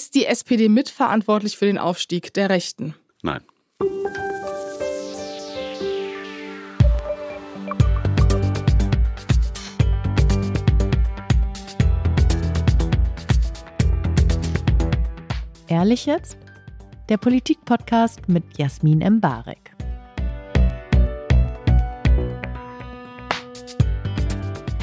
Ist die SPD mitverantwortlich für den Aufstieg der Rechten? Nein. Ehrlich jetzt? Der Politik-Podcast mit Jasmin Mbarek.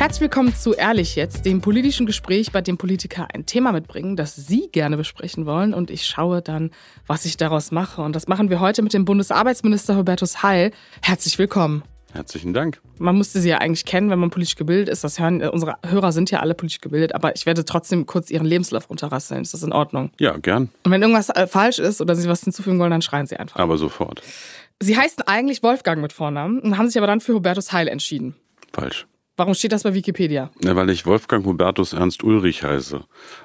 Herzlich willkommen zu Ehrlich jetzt, dem politischen Gespräch, bei dem Politiker ein Thema mitbringen, das Sie gerne besprechen wollen. Und ich schaue dann, was ich daraus mache. Und das machen wir heute mit dem Bundesarbeitsminister Hubertus Heil. Herzlich willkommen. Herzlichen Dank. Man musste sie ja eigentlich kennen, wenn man politisch gebildet ist. Das hören, unsere Hörer sind ja alle politisch gebildet, aber ich werde trotzdem kurz ihren Lebenslauf runterrasseln. Ist das in Ordnung? Ja, gern. Und wenn irgendwas äh, falsch ist oder Sie was hinzufügen wollen, dann schreien Sie einfach. Aber sofort. Sie heißen eigentlich Wolfgang mit Vornamen und haben sich aber dann für Hubertus Heil entschieden. Falsch. Warum steht das bei Wikipedia? Ja, weil ich Wolfgang Hubertus Ernst Ulrich heiße.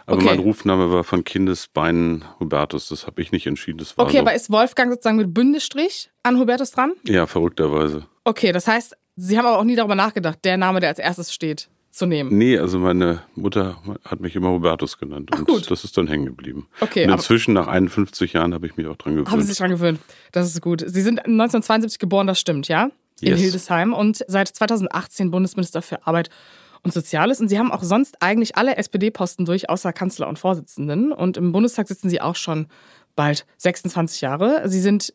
Aber Okay. mein Rufname war von Kindesbeinen Hubertus. Das habe ich nicht entschieden. Das war Okay, so. aber ist Wolfgang sozusagen mit Bindestrich an Hubertus dran? Ja, verrückterweise. Okay, das heißt, Sie haben aber auch nie darüber nachgedacht, der Name, der als erstes steht, zu nehmen. Nee, also meine Mutter hat mich immer Hubertus genannt. Und gut. das ist dann hängen geblieben. Okay, und inzwischen, nach 51 Jahren, habe ich mich auch dran gewöhnt. Haben Sie sich dran gewöhnt? Das ist gut. Sie sind 1972 geboren, das stimmt, ja? In Yes. Hildesheim und seit 2018 Bundesminister für Arbeit und Soziales. Und Sie haben auch sonst eigentlich alle SPD-Posten durch, außer Kanzler und Vorsitzenden. Und im Bundestag sitzen Sie auch schon bald 26 Jahre. Sie sind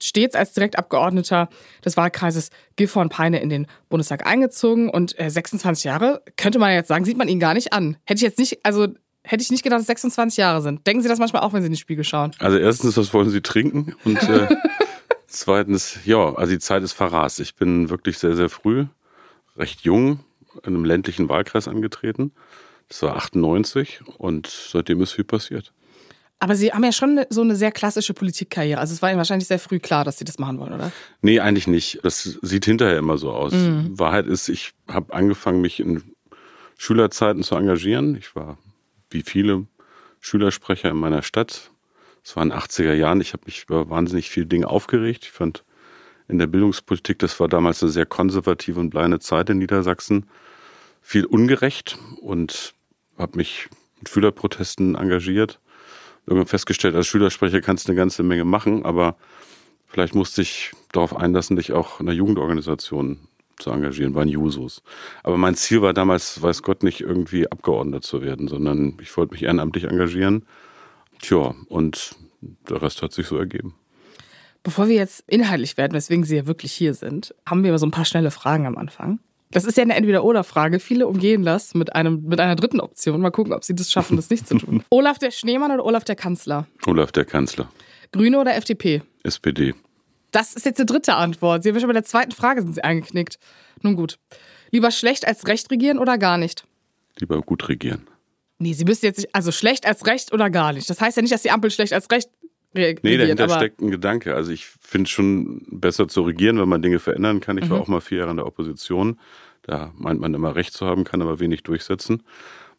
stets als Direktabgeordneter des Wahlkreises Gifhorn-Peine in den Bundestag eingezogen. Und äh, 26 Jahre, könnte man jetzt sagen, sieht man Ihnen gar nicht an. Hätte ich jetzt nicht, also hätte ich nicht gedacht, dass es 26 Jahre sind. Denken Sie das manchmal auch, wenn Sie in den Spiegel schauen? Also erstens, was wollen Sie trinken? Und äh, zweitens, ja, also die Zeit ist verrast. Ich bin wirklich sehr, sehr früh, recht jung, in einem ländlichen Wahlkreis angetreten. Das war 98 und seitdem ist viel passiert. Aber Sie haben ja schon so eine sehr klassische Politikkarriere. Also es war Ihnen wahrscheinlich sehr früh klar, dass Sie das machen wollen, oder? Nee, eigentlich nicht. Das sieht hinterher immer so aus. Wahrheit ist, ich habe angefangen, mich in Schülerzeiten zu engagieren. Ich war wie viele Schülersprecher in meiner Stadt. Es war in den 80er Jahren. Ich habe mich über wahnsinnig viele Dinge aufgeregt. Ich fand in der Bildungspolitik, das war damals eine sehr konservative und bleine Zeit in Niedersachsen, viel ungerecht und habe mich mit Schülerprotesten engagiert. Irgendwann festgestellt, als Schülersprecher kannst du eine ganze Menge machen, aber vielleicht musste ich darauf einlassen, dich auch in einer Jugendorganisation zu engagieren, bei den Jusos. Aber mein Ziel war damals, weiß Gott, nicht irgendwie Abgeordneter zu werden, sondern ich wollte mich ehrenamtlich engagieren. Tja, und der Rest hat sich so ergeben. Bevor wir jetzt inhaltlich werden, weswegen Sie ja wirklich hier sind, haben wir aber so ein paar schnelle Fragen am Anfang. Das ist ja eine Entweder-Oder-Frage. Viele umgehen das mit, einem, mit einer dritten Option. Mal gucken, ob Sie das schaffen, das nicht zu tun. Olaf der Schneemann oder Olaf der Kanzler? Olaf, der Kanzler, Grüne oder FDP? SPD. Das ist jetzt die dritte Antwort. Sie haben schon bei der zweiten Frage sind Sie eingeknickt. Nun gut. Lieber schlecht als recht regieren oder gar nicht? Lieber gut regieren. Nee, Sie müssen jetzt nicht, also schlecht als recht oder gar nicht. Das heißt ja nicht, dass die Ampel schlecht als recht re Nee, regiert. dahinter steckt ein Gedanke. Also ich finde es schon besser zu regieren, wenn man Dinge verändern kann. Ich war Mhm. auch mal vier Jahre in der Opposition. Da meint man immer Recht zu haben, kann aber wenig durchsetzen.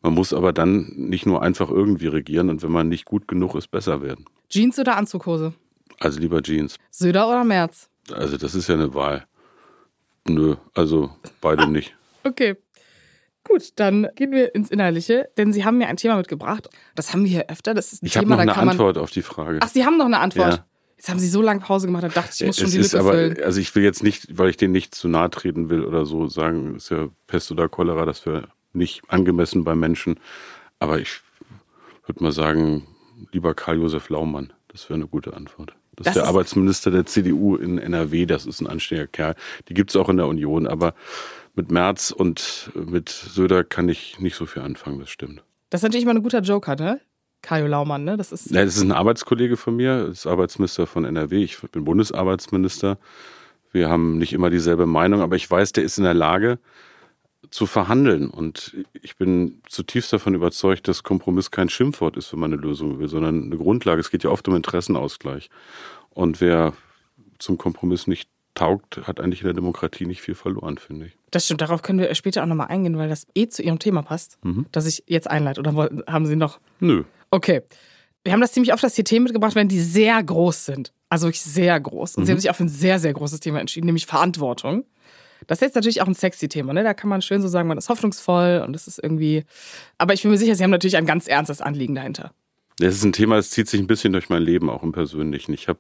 Man muss aber dann nicht nur einfach irgendwie regieren und wenn man nicht gut genug ist, besser werden. Jeans oder Anzughose? Also lieber Jeans. Söder oder Merz? Also das ist ja eine Wahl. Nö, also beide nicht. Okay. Gut, dann gehen wir ins Innerliche, denn Sie haben mir ein Thema mitgebracht. Das haben wir hier öfter. Das ist ein Ich habe noch eine. Antwort auf die Frage. Ach, Sie haben noch eine Antwort. Ja. Jetzt haben Sie so lange Pause gemacht, da dachte ich, ich muss schon es die ist Lücke aber, füllen. also ich will jetzt nicht, weil ich denen nicht zu nahe treten will oder so sagen, ist ja Pest oder Cholera, das wäre nicht angemessen bei Menschen. Aber ich würde mal sagen, lieber Karl-Josef Laumann, das wäre eine gute Antwort. Das, Das ist der ist- Arbeitsminister der CDU in NRW, das ist ein anständiger Kerl. Die gibt es auch in der Union, aber mit Merz und mit Söder kann ich nicht so viel anfangen, das stimmt. Das ist natürlich mal ein guter Joker, ne? Kajo Laumann, ne? Das ist. Ja, das ist ein Arbeitskollege von mir, ist Arbeitsminister von NRW. Ich bin Bundesarbeitsminister. Wir haben nicht immer dieselbe Meinung, aber ich weiß, der ist in der Lage zu verhandeln. Und ich bin zutiefst davon überzeugt, dass Kompromiss kein Schimpfwort ist, wenn man eine Lösung will, sondern eine Grundlage. Es geht ja oft um Interessenausgleich. Und wer zum Kompromiss nicht taugt, hat eigentlich in der Demokratie nicht viel verloren, finde ich. Das stimmt, darauf können wir später auch nochmal eingehen, weil das eh zu Ihrem Thema passt, Mhm. das ich jetzt einleite. Oder haben Sie noch? Nö. Okay. Wir haben das ziemlich oft, dass hier Themen mitgebracht werden, die sehr groß sind. Also wirklich sehr groß. Und Sie haben sich auch für ein sehr, sehr großes Thema entschieden, nämlich Verantwortung. Das ist jetzt natürlich auch ein sexy Thema, ne? Da kann man schön so sagen, man ist hoffnungsvoll und es ist irgendwie. Aber ich bin mir sicher, Sie haben natürlich ein ganz ernstes Anliegen dahinter. Das ist ein Thema, das zieht sich ein bisschen durch mein Leben, auch im Persönlichen. Ich habe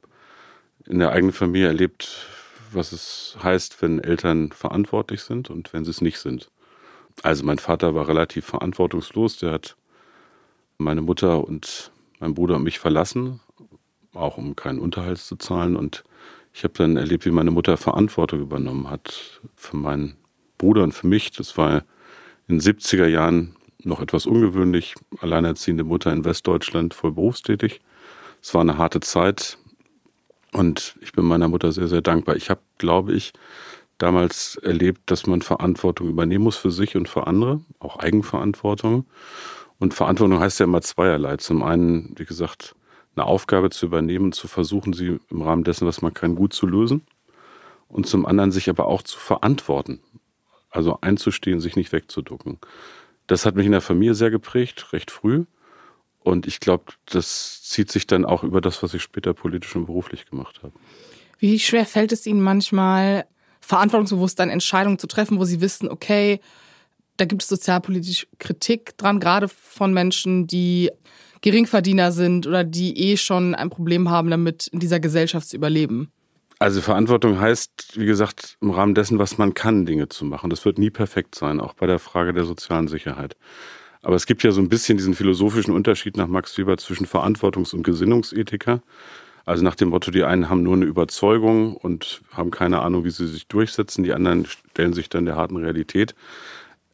in der eigenen Familie erlebt, was es heißt, wenn Eltern verantwortlich sind und wenn sie es nicht sind. Also mein Vater war relativ verantwortungslos, der hat meine Mutter und mein Bruder und mich verlassen, auch um keinen Unterhalt zu zahlen. Und ich habe dann erlebt, wie meine Mutter Verantwortung übernommen hat für meinen Bruder und für mich. Das war in den 70er Jahren noch etwas ungewöhnlich. Alleinerziehende Mutter in Westdeutschland, voll berufstätig. Es war eine harte Zeit und ich bin meiner Mutter sehr, sehr dankbar. Ich habe, glaube ich, damals erlebt, dass man Verantwortung übernehmen muss für sich und für andere, auch Eigenverantwortung. Und Verantwortung heißt ja immer zweierlei. Zum einen, wie gesagt, eine Aufgabe zu übernehmen, zu versuchen, sie im Rahmen dessen, was man kann, gut zu lösen. Und zum anderen sich aber auch zu verantworten. Also einzustehen, sich nicht wegzuducken. Das hat mich in der Familie sehr geprägt, recht früh. Und ich glaube, das zieht sich dann auch über das, was ich später politisch und beruflich gemacht habe. Wie schwer fällt es Ihnen manchmal, verantwortungsbewusst dann Entscheidungen zu treffen, wo Sie wissen, okay, da gibt es sozialpolitische Kritik dran, gerade von Menschen, die Geringverdiener sind oder die eh schon ein Problem haben, damit in dieser Gesellschaft zu überleben? Also Verantwortung heißt, wie gesagt, im Rahmen dessen, was man kann, Dinge zu machen. Das wird nie perfekt sein, auch bei der Frage der sozialen Sicherheit. Aber es gibt ja so ein bisschen diesen philosophischen Unterschied nach Max Weber zwischen Verantwortungs- und Gesinnungsethiker. Also nach dem Motto, die einen haben nur eine Überzeugung und haben keine Ahnung, wie sie sich durchsetzen, die anderen stellen sich dann der harten Realität.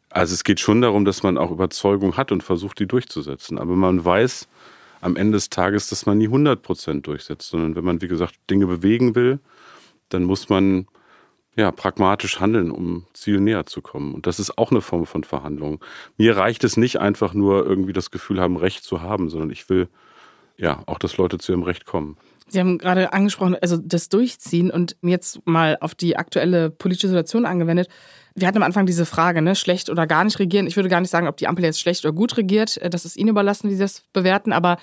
Also es geht schon darum, dass man auch Überzeugung hat und versucht, die durchzusetzen. Aber man weiß am Ende des Tages, dass man nie 100 Prozent durchsetzt, sondern wenn man, wie gesagt, Dinge bewegen will, dann muss man ja, pragmatisch handeln, um Ziel näher zu kommen. Und das ist auch eine Form von Verhandlung. Mir reicht es nicht einfach nur irgendwie das Gefühl haben, Recht zu haben, sondern ich will ja auch, dass Leute zu ihrem Recht kommen. Sie haben gerade angesprochen, also das Durchziehen und jetzt mal auf die aktuelle politische Situation angewendet. Wir hatten am Anfang diese Frage, ne, schlecht oder gar nicht regieren. Ich würde gar nicht sagen, ob die Ampel jetzt schlecht oder gut regiert. Das ist Ihnen überlassen, wie Sie das bewerten. Aber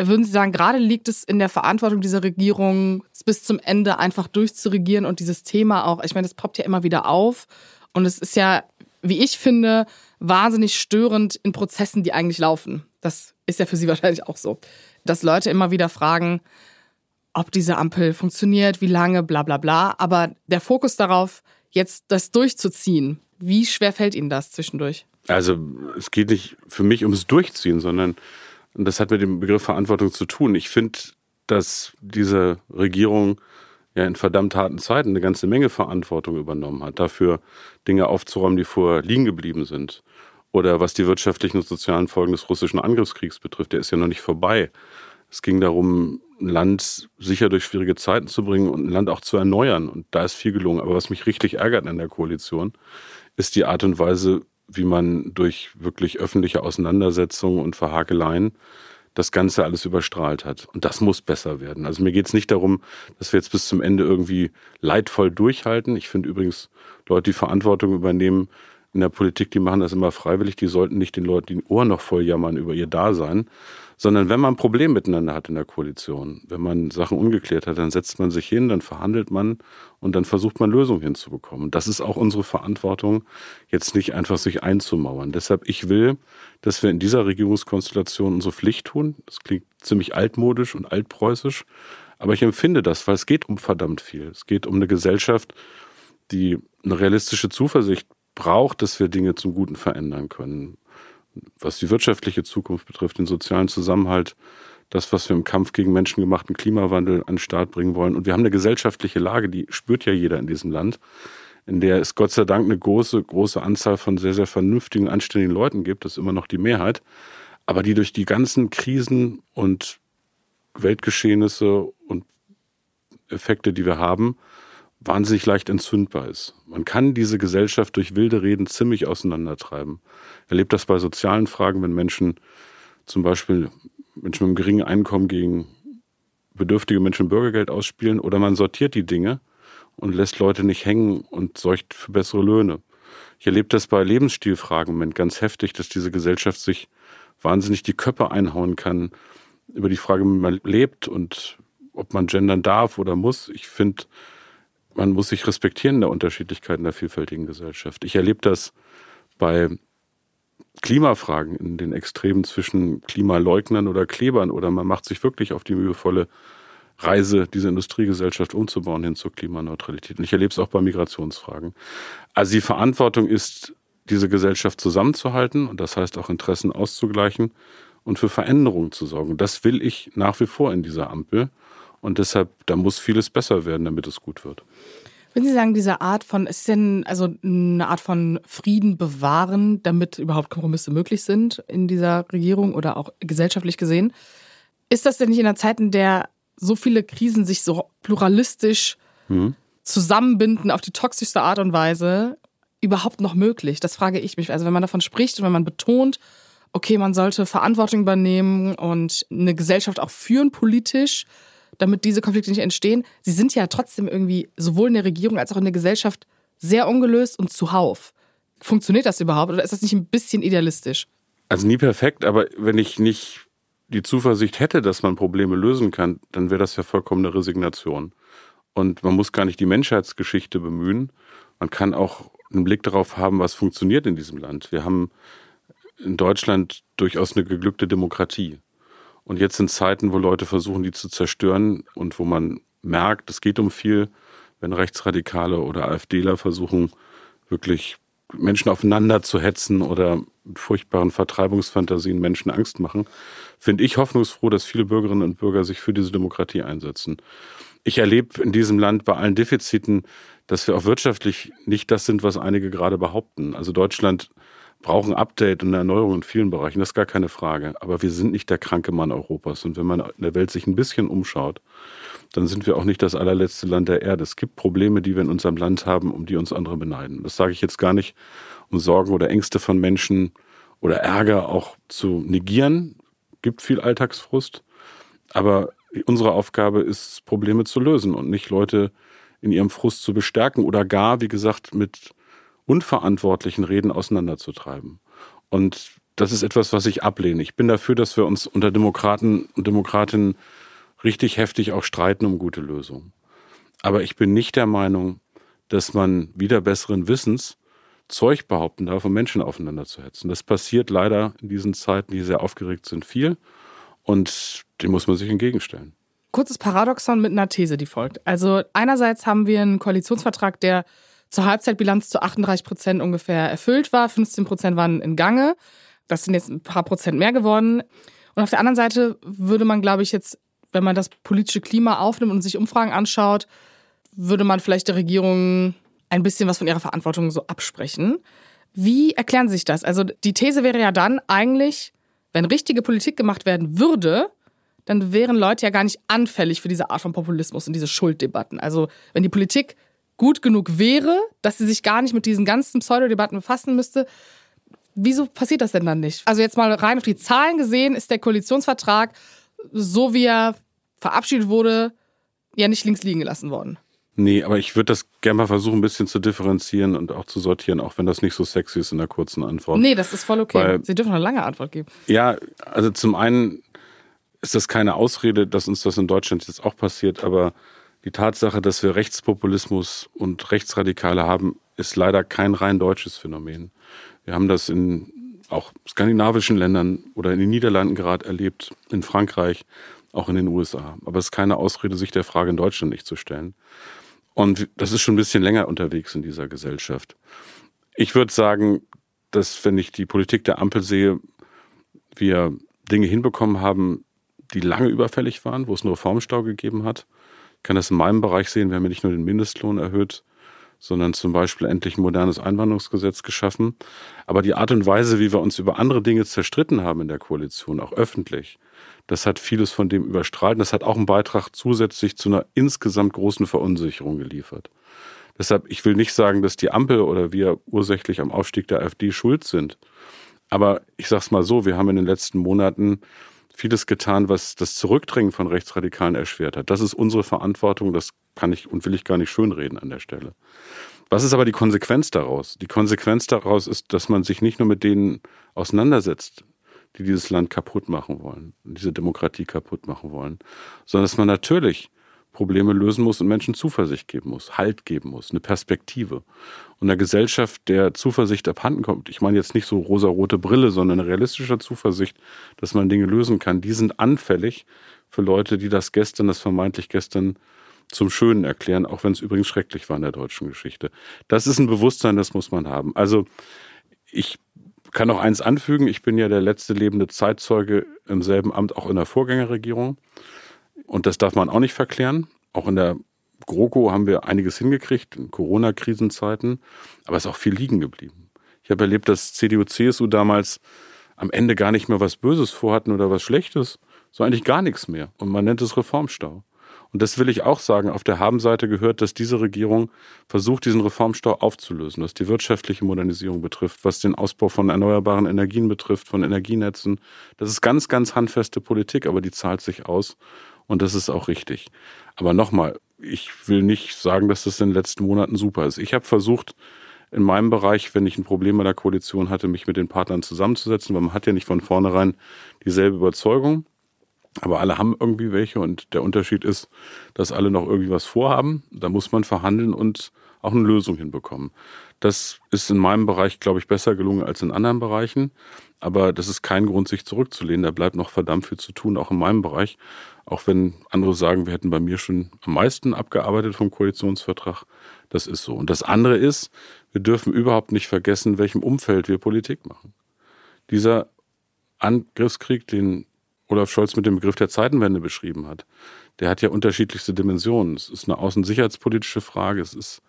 würden Sie sagen, gerade liegt es in der Verantwortung dieser Regierung, bis zum Ende einfach durchzuregieren und dieses Thema auch, ich meine, das poppt ja immer wieder auf und es ist ja, wie ich finde, wahnsinnig störend in Prozessen, die eigentlich laufen. Das ist ja für Sie wahrscheinlich auch so, dass Leute immer wieder fragen, ob diese Ampel funktioniert, wie lange, bla bla bla. Aber der Fokus darauf, jetzt das durchzuziehen, wie schwer fällt Ihnen das zwischendurch? Also es geht nicht für mich ums Durchziehen, sondern und das hat mit dem Begriff Verantwortung zu tun. Ich finde, dass diese Regierung ja in verdammt harten Zeiten eine ganze Menge Verantwortung übernommen hat, dafür Dinge aufzuräumen, die vorher liegen geblieben sind. Oder was die wirtschaftlichen und sozialen Folgen des russischen Angriffskriegs betrifft, der ist ja noch nicht vorbei. Es ging darum, ein Land sicher durch schwierige Zeiten zu bringen und ein Land auch zu erneuern. Und da ist viel gelungen. Aber was mich richtig ärgert an der Koalition, ist die Art und Weise, wie man durch wirklich öffentliche Auseinandersetzungen und Verhakeleien das Ganze alles überstrahlt hat. Und das muss besser werden. Also mir geht es nicht darum, dass wir jetzt bis zum Ende irgendwie leidvoll durchhalten. Ich finde übrigens, Leute, die Verantwortung übernehmen in der Politik, die machen das immer freiwillig. Die sollten nicht den Leuten die Ohren noch voll jammern über ihr Dasein, sondern wenn man ein Problem miteinander hat in der Koalition, wenn man Sachen ungeklärt hat, dann setzt man sich hin, dann verhandelt man und dann versucht man Lösungen hinzubekommen. Das ist auch unsere Verantwortung, jetzt nicht einfach sich einzumauern. Deshalb, ich will, dass wir in dieser Regierungskonstellation unsere Pflicht tun. Das klingt ziemlich altmodisch und altpreußisch, aber ich empfinde das, weil es geht um verdammt viel. Es geht um eine Gesellschaft, die eine realistische Zuversicht braucht, dass wir Dinge zum Guten verändern können was die wirtschaftliche Zukunft betrifft, den sozialen Zusammenhalt, das, was wir im Kampf gegen menschengemachten Klimawandel an den Start bringen wollen. Und wir haben eine gesellschaftliche Lage, die spürt ja jeder in diesem Land, in der es Gott sei Dank eine große, große Anzahl von sehr, sehr vernünftigen, anständigen Leuten gibt. Das ist immer noch die Mehrheit. Aber die durch die ganzen Krisen und Weltgeschehnisse und Effekte, die wir haben, wahnsinnig leicht entzündbar ist. Man kann diese Gesellschaft durch wilde Reden ziemlich auseinandertreiben. Erlebt das bei sozialen Fragen, wenn Menschen zum Beispiel Menschen mit einem geringen Einkommen gegen bedürftige Menschen Bürgergeld ausspielen oder man sortiert die Dinge und lässt Leute nicht hängen und sorgt für bessere Löhne. Ich erlebe das bei Lebensstilfragen im Moment ganz heftig, dass diese Gesellschaft sich wahnsinnig die Köpfe einhauen kann über die Frage, wie man lebt und ob man gendern darf oder muss. Ich finde, man muss sich respektieren in der Unterschiedlichkeit in der vielfältigen Gesellschaft. Ich erlebe das bei Klimafragen in den Extremen zwischen Klimaleugnern oder Klebern oder man macht sich wirklich auf die mühevolle Reise, diese Industriegesellschaft umzubauen hin zur Klimaneutralität. Und ich erlebe es auch bei Migrationsfragen. Also die Verantwortung ist, diese Gesellschaft zusammenzuhalten und das heißt auch Interessen auszugleichen und für Veränderungen zu sorgen. Das will ich nach wie vor in dieser Ampel. Und deshalb, da muss vieles besser werden, damit es gut wird. Wenn Sie sagen, diese Art von, ist denn also eine Art von Frieden bewahren, damit überhaupt Kompromisse möglich sind in dieser Regierung oder auch gesellschaftlich gesehen, ist das denn nicht in einer Zeit, in der so viele Krisen sich so pluralistisch mhm. zusammenbinden auf die toxischste Art und Weise überhaupt noch möglich? Das frage ich mich. Also wenn man davon spricht und wenn man betont, okay, man sollte Verantwortung übernehmen und eine Gesellschaft auch führen politisch, damit diese Konflikte nicht entstehen. Sie sind ja trotzdem irgendwie sowohl in der Regierung als auch in der Gesellschaft sehr ungelöst und zuhauf. Funktioniert das überhaupt oder ist das nicht ein bisschen idealistisch? Also nie perfekt, aber wenn ich nicht die Zuversicht hätte, dass man Probleme lösen kann, dann wäre das ja vollkommene Resignation. Und man muss gar nicht die Menschheitsgeschichte bemühen. Man kann auch einen Blick darauf haben, was funktioniert in diesem Land. Wir haben in Deutschland durchaus eine geglückte Demokratie. Und jetzt sind Zeiten, wo Leute versuchen, die zu zerstören und wo man merkt, es geht um viel, wenn Rechtsradikale oder AfDler versuchen, wirklich Menschen aufeinander zu hetzen oder mit furchtbaren Vertreibungsfantasien Menschen Angst machen, finde ich hoffnungsfroh, dass viele Bürgerinnen und Bürger sich für diese Demokratie einsetzen. Ich erlebe in diesem Land bei allen Defiziten, dass wir auch wirtschaftlich nicht das sind, was einige gerade behaupten. Also Deutschland braucht ein Update und Erneuerung in vielen Bereichen, das ist gar keine Frage. Aber wir sind nicht der kranke Mann Europas. Und wenn man in der Welt sich ein bisschen umschaut, dann sind wir auch nicht das allerletzte Land der Erde. Es gibt Probleme, die wir in unserem Land haben, um die uns andere beneiden. Das sage ich jetzt gar nicht, um Sorgen oder Ängste von Menschen oder Ärger auch zu negieren. Gibt viel Alltagsfrust. Aber unsere Aufgabe ist, Probleme zu lösen und nicht Leute in ihrem Frust zu bestärken oder gar, wie gesagt, mit unverantwortlichen Reden auseinanderzutreiben. Und das ist etwas, was ich ablehne. Ich bin dafür, dass wir uns unter Demokraten und Demokratinnen richtig heftig auch streiten um gute Lösungen. Aber ich bin nicht der Meinung, dass man wieder besseren Wissens Zeug behaupten darf, um Menschen aufeinander zu hetzen. Das passiert leider in diesen Zeiten, die sehr aufgeregt sind, viel. Und dem muss man sich entgegenstellen. Kurzes Paradoxon mit einer These, die folgt. Also einerseits haben wir einen Koalitionsvertrag, der zur Halbzeitbilanz zu 38 Prozent ungefähr erfüllt war. 15 Prozent waren in Gange. Das sind jetzt ein paar Prozent mehr geworden. Und auf der anderen Seite würde man, glaube ich, jetzt, wenn man das politische Klima aufnimmt und sich Umfragen anschaut, würde man vielleicht der Regierung ein bisschen was von ihrer Verantwortung so absprechen. Wie erklären Sie sich das? Also die These wäre ja dann eigentlich, wenn richtige Politik gemacht werden würde, dann wären Leute ja gar nicht anfällig für diese Art von Populismus und diese Schulddebatten. Also wenn die Politik gut genug wäre, dass sie sich gar nicht mit diesen ganzen Pseudodebatten befassen müsste. Wieso passiert das denn dann nicht? Also jetzt mal rein auf die Zahlen gesehen, ist der Koalitionsvertrag, so wie er verabschiedet wurde, ja nicht links liegen gelassen worden. Nee, aber ich würde das gerne mal versuchen, ein bisschen zu differenzieren und auch zu sortieren, auch wenn das nicht so sexy ist in der kurzen Antwort. Nee, das ist voll okay. Weil, Sie dürfen eine lange Antwort geben. Ja, also zum einen ist das keine Ausrede, dass uns das in Deutschland jetzt auch passiert, aber die Tatsache, dass wir Rechtspopulismus und Rechtsradikale haben, ist leider kein rein deutsches Phänomen. Wir haben das in auch skandinavischen Ländern oder in den Niederlanden gerade erlebt, in Frankreich, auch in den USA. Aber es ist keine Ausrede, sich der Frage in Deutschland nicht zu stellen. Und das ist schon ein bisschen länger unterwegs in dieser Gesellschaft. Ich würde sagen, dass wenn ich die Politik der Ampel sehe, wir Dinge hinbekommen haben, die lange überfällig waren, wo es einen Reformstau gegeben hat, kann das in meinem Bereich sehen. Wir haben ja nicht nur den Mindestlohn erhöht, sondern zum Beispiel endlich ein modernes Einwanderungsgesetz geschaffen. Aber die Art und Weise, wie wir uns über andere Dinge zerstritten haben in der Koalition, auch öffentlich, das hat vieles von dem überstrahlt. Das hat auch einen Beitrag zusätzlich zu einer insgesamt großen Verunsicherung geliefert. Deshalb, ich will nicht sagen, dass die Ampel oder wir ursächlich am Aufstieg der AfD schuld sind. Aber ich sage es mal so, wir haben in den letzten Monaten vieles getan, was das Zurückdrängen von Rechtsradikalen erschwert hat. Das ist unsere Verantwortung, das kann ich und will ich gar nicht schönreden an der Stelle. Was ist aber die Konsequenz daraus? Die Konsequenz daraus ist, dass man sich nicht nur mit denen auseinandersetzt, die dieses Land kaputt machen wollen, diese Demokratie kaputt machen wollen, sondern dass man natürlich Probleme lösen muss und Menschen Zuversicht geben muss, Halt geben muss, eine Perspektive. Und einer Gesellschaft, der Zuversicht abhanden kommt, ich meine jetzt nicht so rosa-rote Brille, sondern eine realistische Zuversicht, dass man Dinge lösen kann, die sind anfällig für Leute, die das gestern, das vermeintlich gestern zum Schönen erklären, auch wenn es übrigens schrecklich war in der deutschen Geschichte. Das ist ein Bewusstsein, das muss man haben. Also ich kann noch eins anfügen, ich bin ja der letzte lebende Zeitzeuge im selben Amt, auch in der Vorgängerregierung. Und das darf man auch nicht verklären. Auch in der GroKo haben wir einiges hingekriegt, in Corona-Krisenzeiten, aber es ist auch viel liegen geblieben. Ich habe erlebt, dass CDU, CSU damals am Ende gar nicht mehr was Böses vorhatten oder was Schlechtes, so eigentlich gar nichts mehr. Und man nennt es Reformstau. Und das will ich auch sagen. Auf der Habenseite gehört, dass diese Regierung versucht, diesen Reformstau aufzulösen, was die wirtschaftliche Modernisierung betrifft, was den Ausbau von erneuerbaren Energien betrifft, von Energienetzen. Das ist ganz, ganz handfeste Politik, aber die zahlt sich aus. Und das ist auch richtig. Aber nochmal, ich will nicht sagen, dass das in den letzten Monaten super ist. Ich habe versucht, in meinem Bereich, wenn ich ein Problem bei der Koalition hatte, mich mit den Partnern zusammenzusetzen, weil man hat ja nicht von vornherein dieselbe Überzeugung. Aber alle haben irgendwie welche und der Unterschied ist, dass alle noch irgendwie was vorhaben. Da muss man verhandeln und auch eine Lösung hinbekommen. Das ist in meinem Bereich, glaube ich, besser gelungen als in anderen Bereichen. Aber das ist kein Grund, sich zurückzulehnen. Da bleibt noch verdammt viel zu tun, auch in meinem Bereich. Auch wenn andere sagen, wir hätten bei mir schon am meisten abgearbeitet vom Koalitionsvertrag. Das ist so. Und das andere ist, wir dürfen überhaupt nicht vergessen, in welchem Umfeld wir Politik machen. Dieser Angriffskrieg, den Olaf Scholz mit dem Begriff der Zeitenwende beschrieben hat, der hat ja unterschiedlichste Dimensionen. Es ist eine außensicherheitspolitische Frage, es ist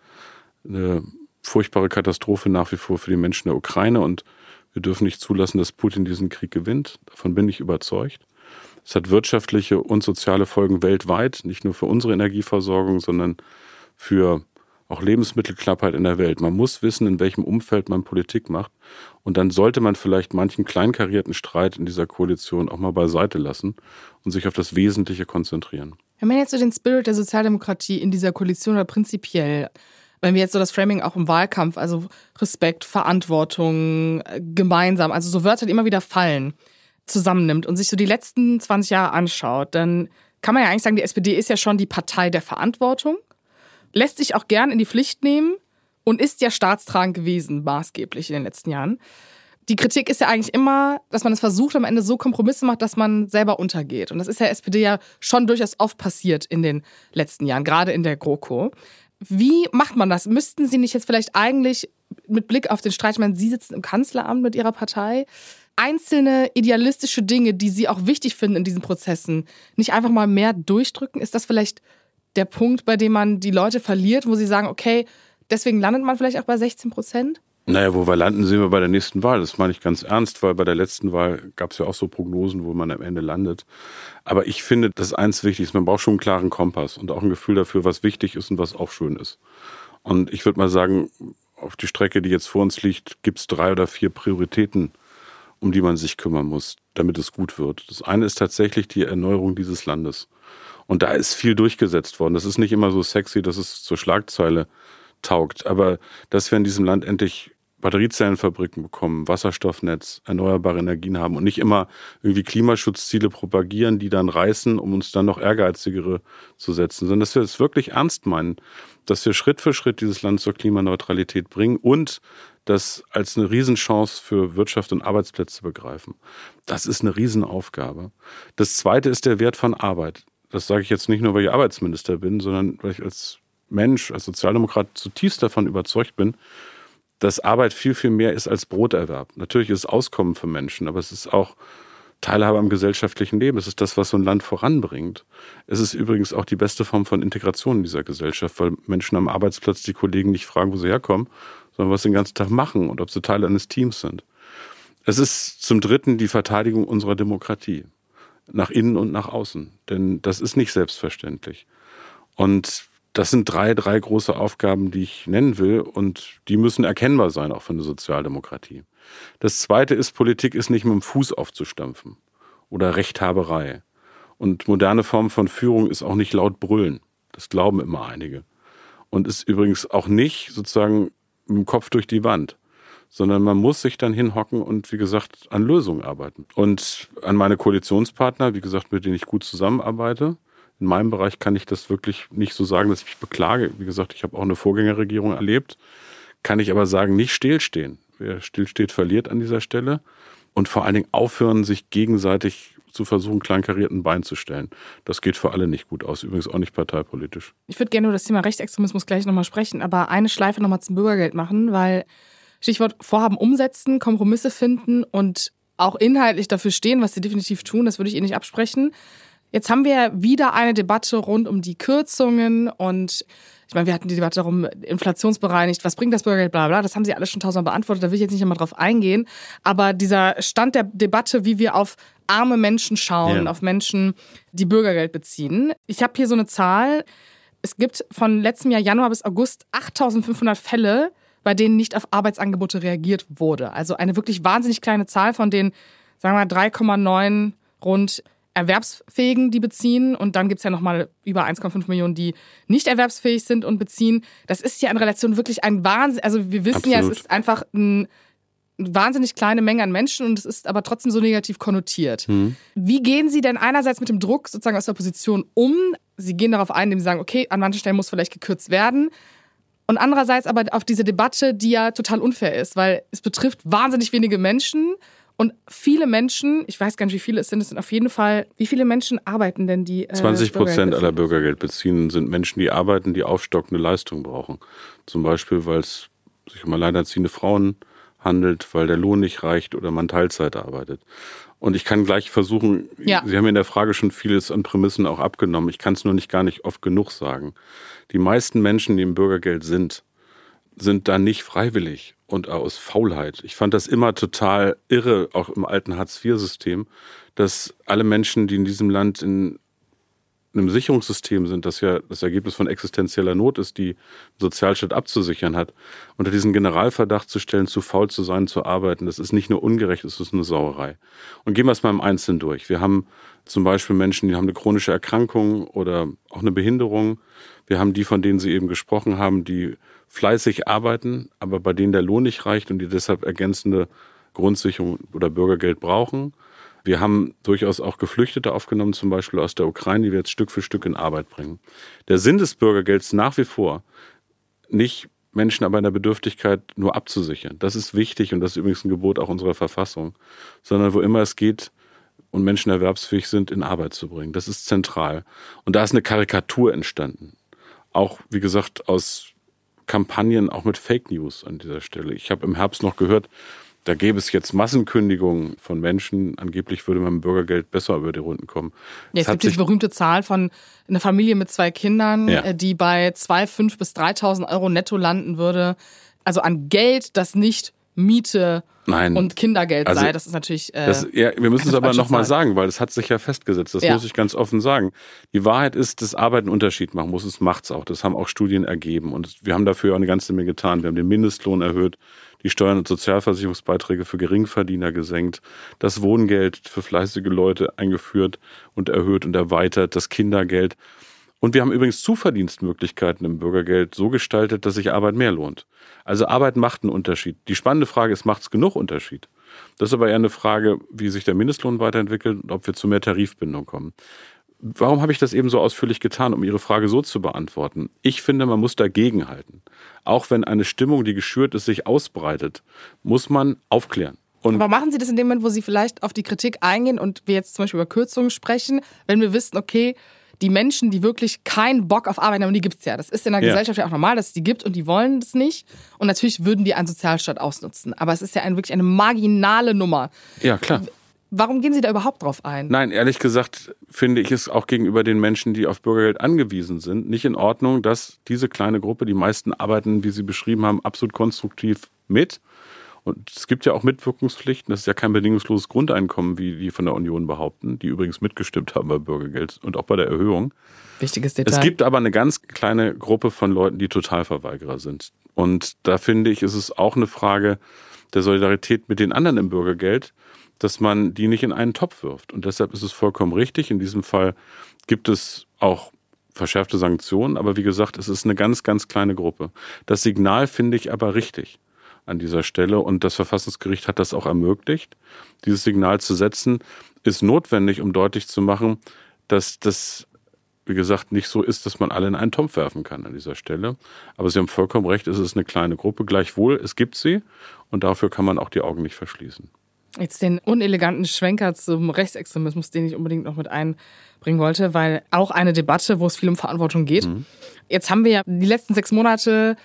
eine furchtbare Katastrophe nach wie vor für die Menschen der Ukraine und wir dürfen nicht zulassen, dass Putin diesen Krieg gewinnt. Davon bin ich überzeugt. Es hat wirtschaftliche und soziale Folgen weltweit, nicht nur für unsere Energieversorgung, sondern für auch Lebensmittelknappheit in der Welt. Man muss wissen, in welchem Umfeld man Politik macht. Und dann sollte man vielleicht manchen kleinkarierten Streit in dieser Koalition auch mal beiseite lassen und sich auf das Wesentliche konzentrieren. Wenn man jetzt so den Spirit der Sozialdemokratie in dieser Koalition oder prinzipiell, wenn wir jetzt so das Framing auch im Wahlkampf, also Respekt, Verantwortung, gemeinsam, also so Wörter, die immer wieder fallen, zusammennimmt und sich so die letzten 20 Jahre anschaut, dann kann man ja eigentlich sagen, die SPD ist ja schon die Partei der Verantwortung, lässt sich auch gern in die Pflicht nehmen und ist ja staatstragend gewesen, maßgeblich in den letzten Jahren. Die Kritik ist ja eigentlich immer, dass man es versucht, am Ende so Kompromisse macht, dass man selber untergeht. Und das ist der SPD ja schon durchaus oft passiert in den letzten Jahren, gerade in der GroKo. Wie macht man das? Müssten Sie nicht jetzt vielleicht eigentlich mit Blick auf den Streit, ich meine, Sie sitzen im Kanzleramt mit Ihrer Partei, einzelne idealistische Dinge, die Sie auch wichtig finden in diesen Prozessen, nicht einfach mal mehr durchdrücken? Ist das vielleicht der Punkt, bei dem man die Leute verliert, wo Sie sagen, okay, deswegen landet man vielleicht auch bei 16 Prozent? Naja, wo wir landen, sehen wir bei der nächsten Wahl. Das meine ich ganz ernst, weil bei der letzten Wahl gab es ja auch so Prognosen, wo man am Ende landet. Aber ich finde, dass eins wichtig ist, man braucht schon einen klaren Kompass und auch ein Gefühl dafür, was wichtig ist und was auch schön ist. Und ich würde mal sagen, auf die Strecke, die jetzt vor uns liegt, gibt es drei oder vier Prioritäten, um die man sich kümmern muss, damit es gut wird. Das eine ist tatsächlich die Erneuerung dieses Landes. Und da ist viel durchgesetzt worden. Das ist nicht immer so sexy, dass es zur Schlagzeile taugt. Aber dass wir in diesem Land endlich Batteriezellenfabriken bekommen, Wasserstoffnetz, erneuerbare Energien haben und nicht immer irgendwie Klimaschutzziele propagieren, die dann reißen, um uns dann noch ehrgeizigere zu setzen, sondern dass wir es wirklich ernst meinen, dass wir Schritt für Schritt dieses Land zur Klimaneutralität bringen und das als eine Riesenchance für Wirtschaft und Arbeitsplätze begreifen. Das ist eine Riesenaufgabe. Das zweite ist der Wert von Arbeit. Das sage ich jetzt nicht nur, weil ich Arbeitsminister bin, sondern weil ich als Mensch, als Sozialdemokrat zutiefst davon überzeugt bin, dass Arbeit viel, viel mehr ist als Broterwerb. Natürlich ist es Auskommen für Menschen, aber es ist auch Teilhabe am gesellschaftlichen Leben. Es ist das, was so ein Land voranbringt. Es ist übrigens auch die beste Form von Integration in dieser Gesellschaft, weil Menschen am Arbeitsplatz die Kollegen nicht fragen, wo sie herkommen, sondern was sie den ganzen Tag machen und ob sie Teil eines Teams sind. Es ist zum Dritten die Verteidigung unserer Demokratie. Nach innen und nach außen. Denn das ist nicht selbstverständlich. Und das sind drei, drei große Aufgaben, die ich nennen will. Und die müssen erkennbar sein, auch für eine Sozialdemokratie. Das zweite ist, Politik ist nicht mit dem Fuß aufzustampfen oder Rechthaberei. Und moderne Form von Führung ist auch nicht laut brüllen. Das glauben immer einige. Und ist übrigens auch nicht sozusagen mit dem Kopf durch die Wand, sondern man muss sich dann hinhocken und, wie gesagt, an Lösungen arbeiten. Und an meine Koalitionspartner, wie gesagt, mit denen ich gut zusammenarbeite, In meinem Bereich kann ich das wirklich nicht so sagen, dass ich mich beklage. Wie gesagt, ich habe auch eine Vorgängerregierung erlebt. Kann ich aber sagen, nicht stillstehen. Wer stillsteht, verliert an dieser Stelle. Und vor allen Dingen aufhören, sich gegenseitig zu versuchen, kleinkarierten Bein zu stellen. Das geht für alle nicht gut aus, übrigens auch nicht parteipolitisch. Ich würde gerne über das Thema Rechtsextremismus gleich nochmal sprechen, aber eine Schleife nochmal zum Bürgergeld machen, weil Stichwort Vorhaben umsetzen, Kompromisse finden und auch inhaltlich dafür stehen, was sie definitiv tun, das würde ich Ihnen nicht absprechen. Jetzt haben wir wieder eine Debatte rund um die Kürzungen und ich meine, wir hatten die Debatte darum, inflationsbereinigt, was bringt das Bürgergeld, bla bla. Das haben Sie alles schon tausendmal beantwortet, da will ich jetzt nicht nochmal drauf eingehen. Aber dieser Stand der Debatte, wie wir auf arme Menschen schauen, ja. auf Menschen, die Bürgergeld beziehen. Ich habe hier so eine Zahl. Es gibt von letztem Jahr Januar bis August 8500 Fälle, bei denen nicht auf Arbeitsangebote reagiert wurde. Also eine wirklich wahnsinnig kleine Zahl von den, sagen wir mal, 3,9 rund Erwerbsfähigen, die beziehen. Und dann gibt es ja nochmal über 1,5 Millionen, die nicht erwerbsfähig sind und beziehen. Das ist ja in Relation wirklich ein Wahnsinn. Also wir wissen Absolut. ja, es ist einfach ein, eine wahnsinnig kleine Menge an Menschen und es ist aber trotzdem so negativ konnotiert. Mhm. Wie gehen Sie denn einerseits mit dem Druck sozusagen aus der Opposition um? Sie gehen darauf ein, indem Sie sagen, okay, an manchen Stellen muss vielleicht gekürzt werden. Und andererseits aber auf diese Debatte, die ja total unfair ist, weil es betrifft wahnsinnig wenige Menschen und viele Menschen, ich weiß gar nicht, wie viele es sind, es sind auf jeden Fall, wie viele Menschen arbeiten denn die? Äh, 20 Prozent aller Bürgergeldbeziehenden sind Menschen, die arbeiten, die aufstockende Leistung brauchen. Zum Beispiel, weil es sich um alleinerziehende Frauen handelt, weil der Lohn nicht reicht oder man Teilzeit arbeitet. Und ich kann gleich versuchen, ja. Sie haben in der Frage schon vieles an Prämissen auch abgenommen. Ich kann es nur nicht gar nicht oft genug sagen. Die meisten Menschen, die im Bürgergeld sind, sind da nicht freiwillig und aus Faulheit. Ich fand das immer total irre, auch im alten Hartz-IV-System, dass alle Menschen, die in diesem Land in einem Sicherungssystem sind, das ja das Ergebnis von existenzieller Not ist, die Sozialstaat abzusichern hat, unter diesen Generalverdacht zu stellen, zu faul zu sein, zu arbeiten, das ist nicht nur ungerecht, es ist eine Sauerei. Und gehen wir es mal im Einzelnen durch. Wir haben zum Beispiel Menschen, die haben eine chronische Erkrankung oder auch eine Behinderung. Wir haben die, von denen Sie eben gesprochen haben, die fleißig arbeiten, aber bei denen der Lohn nicht reicht und die deshalb ergänzende Grundsicherung oder Bürgergeld brauchen. Wir haben durchaus auch Geflüchtete aufgenommen, zum Beispiel aus der Ukraine, die wir jetzt Stück für Stück in Arbeit bringen. Der Sinn des Bürgergelds nach wie vor nicht Menschen aber in der Bedürftigkeit nur abzusichern. Das ist wichtig und das ist übrigens ein Gebot auch unserer Verfassung, sondern wo immer es geht und Menschen erwerbsfähig sind, in Arbeit zu bringen. Das ist zentral. Und da ist eine Karikatur entstanden. Auch, wie gesagt, aus Kampagnen auch mit Fake News an dieser Stelle. Ich habe im Herbst noch gehört, da gäbe es jetzt Massenkündigungen von Menschen. Angeblich würde man mit Bürgergeld besser über die Runden kommen. Ja, es gibt diese berühmte Zahl von einer Familie mit zwei Kindern, ja. Äh, die bei 2.000, bis 3.000 Euro netto landen würde. Also an Geld, das nicht Miete Nein. und Kindergeld also, sei. Das ist natürlich. Äh, das, ja, wir müssen es aber nochmal sagen, weil es hat sich ja festgesetzt. Das ja. muss ich ganz offen sagen. Die Wahrheit ist, dass Arbeit einen Unterschied machen muss. Es macht es auch. Das haben auch Studien ergeben. Und wir haben dafür auch eine ganze Menge getan. Wir haben den Mindestlohn erhöht, die Steuern- und Sozialversicherungsbeiträge für Geringverdiener gesenkt, das Wohngeld für fleißige Leute eingeführt und erhöht und erweitert, das Kindergeld. Und wir haben übrigens Zuverdienstmöglichkeiten im Bürgergeld so gestaltet, dass sich Arbeit mehr lohnt. Also Arbeit macht einen Unterschied. Die spannende Frage ist, macht es genug Unterschied? Das ist aber eher eine Frage, wie sich der Mindestlohn weiterentwickelt und ob wir zu mehr Tarifbindung kommen. Warum habe ich das eben so ausführlich getan, um Ihre Frage so zu beantworten? Ich finde, man muss dagegenhalten. Auch wenn eine Stimmung, die geschürt ist, sich ausbreitet, muss man aufklären. Und Aber machen Sie das in dem Moment, wo Sie vielleicht auf die Kritik eingehen und wir jetzt zum Beispiel über Kürzungen sprechen, wenn wir wissen, okay, die Menschen, die wirklich keinen Bock auf Arbeit haben, die gibt es ja. Das ist in der ja. Gesellschaft ja auch normal, dass es die gibt und die wollen das nicht. Und natürlich würden die einen Sozialstaat ausnutzen. Aber es ist ja ein, wirklich eine marginale Nummer. Ja, klar. Warum gehen Sie da überhaupt drauf ein? Nein, ehrlich gesagt finde ich es auch gegenüber den Menschen, die auf Bürgergeld angewiesen sind, nicht in Ordnung, dass diese kleine Gruppe, die meisten arbeiten, wie Sie beschrieben haben, absolut konstruktiv mit und es gibt ja auch Mitwirkungspflichten. Das ist ja kein bedingungsloses Grundeinkommen, wie die von der Union behaupten, die übrigens mitgestimmt haben bei Bürgergeld und auch bei der Erhöhung. Wichtiges Detail. Es gibt aber eine ganz kleine Gruppe von Leuten, die Totalverweigerer sind. Und da finde ich, ist es auch eine Frage der Solidarität mit den anderen im Bürgergeld, dass man die nicht in einen Topf wirft. Und deshalb ist es vollkommen richtig. In diesem Fall gibt es auch verschärfte Sanktionen. Aber wie gesagt, es ist eine ganz, ganz kleine Gruppe. Das Signal finde ich aber richtig an dieser Stelle. Und das Verfassungsgericht hat das auch ermöglicht. Dieses Signal zu setzen, ist notwendig, um deutlich zu machen, dass das wie gesagt, nicht so ist, dass man alle in einen Topf werfen kann an dieser Stelle. Aber Sie haben vollkommen recht, es ist eine kleine Gruppe. Gleichwohl, es gibt sie und dafür kann man auch die Augen nicht verschließen. Jetzt den uneleganten Schwenker zum Rechtsextremismus, den ich unbedingt noch mit einbringen wollte, weil auch eine Debatte, wo es viel um Verantwortung geht. Mhm. Jetzt haben wir ja die letzten sechs Monate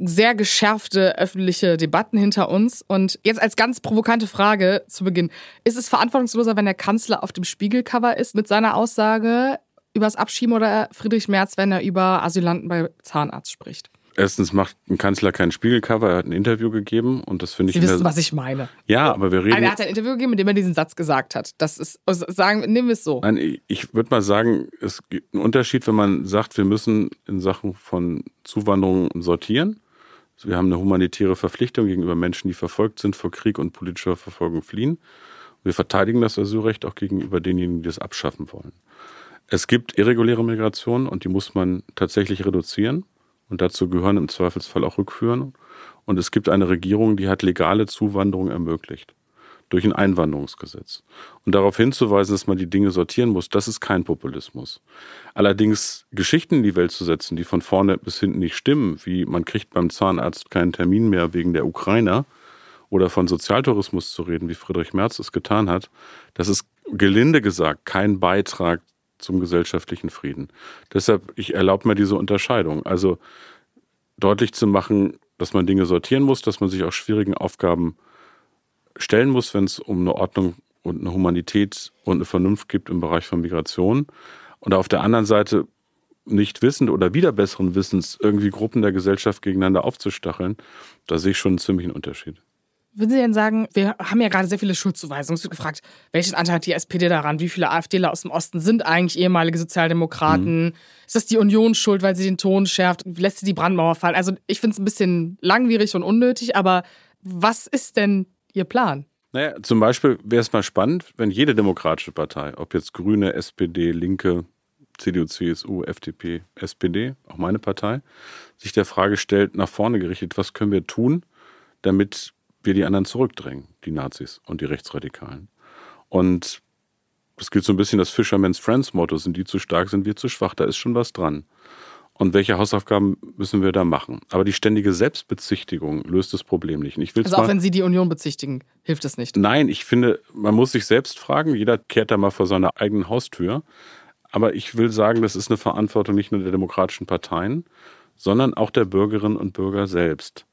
sehr geschärfte öffentliche Debatten hinter uns. Und jetzt als ganz provokante Frage zu Beginn. Ist es verantwortungsloser, wenn der Kanzler auf dem Spiegelcover ist mit seiner Aussage übers Abschieben oder Friedrich Merz, wenn er über Asylanten bei Zahnarzt spricht? Erstens macht ein Kanzler kein Spiegelcover, er hat ein Interview gegeben und das finde ich. Sie wissen, was ich meine. Ja, aber wir reden. Also er hat ein Interview gegeben, in dem er diesen Satz gesagt hat. Das ist, also sagen, nehmen wir es so. Nein, ich würde mal sagen, es gibt einen Unterschied, wenn man sagt, wir müssen in Sachen von Zuwanderung sortieren. Wir haben eine humanitäre Verpflichtung gegenüber Menschen, die verfolgt sind, vor Krieg und politischer Verfolgung fliehen. Wir verteidigen das Asylrecht auch gegenüber denjenigen, die es abschaffen wollen. Es gibt irreguläre Migration und die muss man tatsächlich reduzieren. Und dazu gehören im Zweifelsfall auch Rückführen. Und es gibt eine Regierung, die hat legale Zuwanderung ermöglicht. Durch ein Einwanderungsgesetz. Und darauf hinzuweisen, dass man die Dinge sortieren muss, das ist kein Populismus. Allerdings Geschichten in die Welt zu setzen, die von vorne bis hinten nicht stimmen, wie man kriegt beim Zahnarzt keinen Termin mehr wegen der Ukrainer, oder von Sozialtourismus zu reden, wie Friedrich Merz es getan hat, das ist gelinde gesagt kein Beitrag zum gesellschaftlichen Frieden. Deshalb, ich erlaube mir diese Unterscheidung. Also deutlich zu machen, dass man Dinge sortieren muss, dass man sich auch schwierigen Aufgaben stellen muss, wenn es um eine Ordnung und eine Humanität und eine Vernunft gibt im Bereich von Migration. Und auf der anderen Seite nicht wissend oder wieder besseren Wissens irgendwie Gruppen der Gesellschaft gegeneinander aufzustacheln, da sehe ich schon einen ziemlichen Unterschied. Würden Sie denn sagen, wir haben ja gerade sehr viele Schuldzuweisungen. Es wird gefragt, welchen Anteil hat die SPD daran? Wie viele AfDler aus dem Osten sind eigentlich ehemalige Sozialdemokraten? Mhm. Ist das die Union schuld, weil sie den Ton schärft? Lässt sie die Brandmauer fallen? Also ich finde es ein bisschen langwierig und unnötig, aber was ist denn Ihr Plan? Naja, zum Beispiel wäre es mal spannend, wenn jede demokratische Partei, ob jetzt Grüne, SPD, Linke, CDU, CSU, FDP, SPD, auch meine Partei, sich der Frage stellt, nach vorne gerichtet, was können wir tun, damit wir die anderen zurückdrängen, die Nazis und die Rechtsradikalen. Und es gilt so ein bisschen das Fisherman's Friends Motto, sind die zu stark, sind wir zu schwach, da ist schon was dran. Und welche Hausaufgaben müssen wir da machen? Aber die ständige Selbstbezichtigung löst das Problem nicht. ich also auch mal, wenn Sie die Union bezichtigen, hilft es nicht. Nein, ich finde, man muss sich selbst fragen, jeder kehrt da mal vor seiner eigenen Haustür. Aber ich will sagen, das ist eine Verantwortung nicht nur der demokratischen Parteien, sondern auch der Bürgerinnen und Bürger selbst.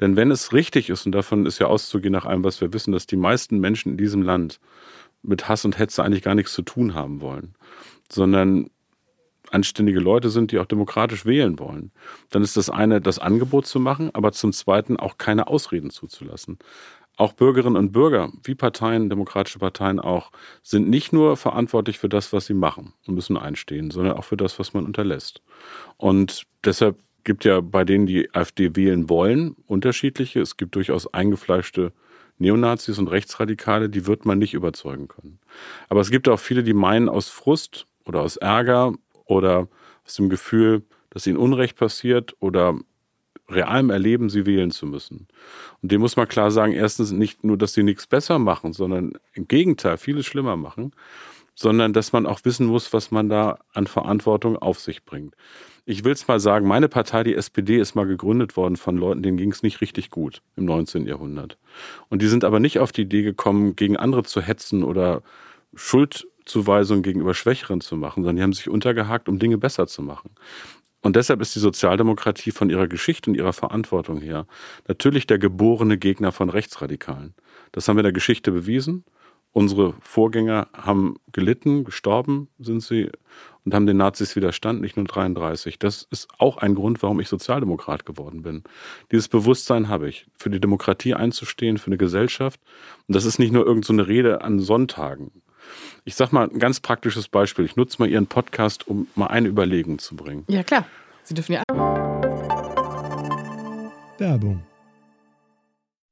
Denn wenn es richtig ist, und davon ist ja auszugehen nach allem, was wir wissen, dass die meisten Menschen in diesem Land mit Hass und Hetze eigentlich gar nichts zu tun haben wollen, sondern anständige Leute sind, die auch demokratisch wählen wollen, dann ist das eine, das Angebot zu machen, aber zum Zweiten auch keine Ausreden zuzulassen. Auch Bürgerinnen und Bürger, wie Parteien, demokratische Parteien auch, sind nicht nur verantwortlich für das, was sie machen und müssen einstehen, sondern auch für das, was man unterlässt. Und deshalb gibt ja bei denen, die AfD wählen wollen, unterschiedliche. Es gibt durchaus eingefleischte Neonazis und Rechtsradikale, die wird man nicht überzeugen können. Aber es gibt auch viele, die meinen, aus Frust oder aus Ärger oder aus dem Gefühl, dass ihnen Unrecht passiert oder realem Erleben, sie wählen zu müssen. Und dem muss man klar sagen, erstens nicht nur, dass sie nichts besser machen, sondern im Gegenteil, vieles schlimmer machen, sondern dass man auch wissen muss, was man da an Verantwortung auf sich bringt ich will es mal sagen, meine Partei, die SPD, ist mal gegründet worden von Leuten, denen ging es nicht richtig gut im 19. Jahrhundert. Und die sind aber nicht auf die Idee gekommen, gegen andere zu hetzen oder Schuldzuweisungen gegenüber Schwächeren zu machen, sondern die haben sich untergehakt, um Dinge besser zu machen. Und deshalb ist die Sozialdemokratie von ihrer Geschichte und ihrer Verantwortung her natürlich der geborene Gegner von Rechtsradikalen. Das haben wir in der Geschichte bewiesen. Unsere Vorgänger haben gelitten, gestorben sind sie und haben den Nazis widerstanden, nicht nur 33. Das ist auch ein Grund, warum ich Sozialdemokrat geworden bin. Dieses Bewusstsein habe ich, für die Demokratie einzustehen, für eine Gesellschaft. Und das ist nicht nur irgendeine so Rede an Sonntagen. Ich sage mal ein ganz praktisches Beispiel. Ich nutze mal Ihren Podcast, um mal eine Überlegung zu bringen. Ja, klar. Sie dürfen ja. Werbung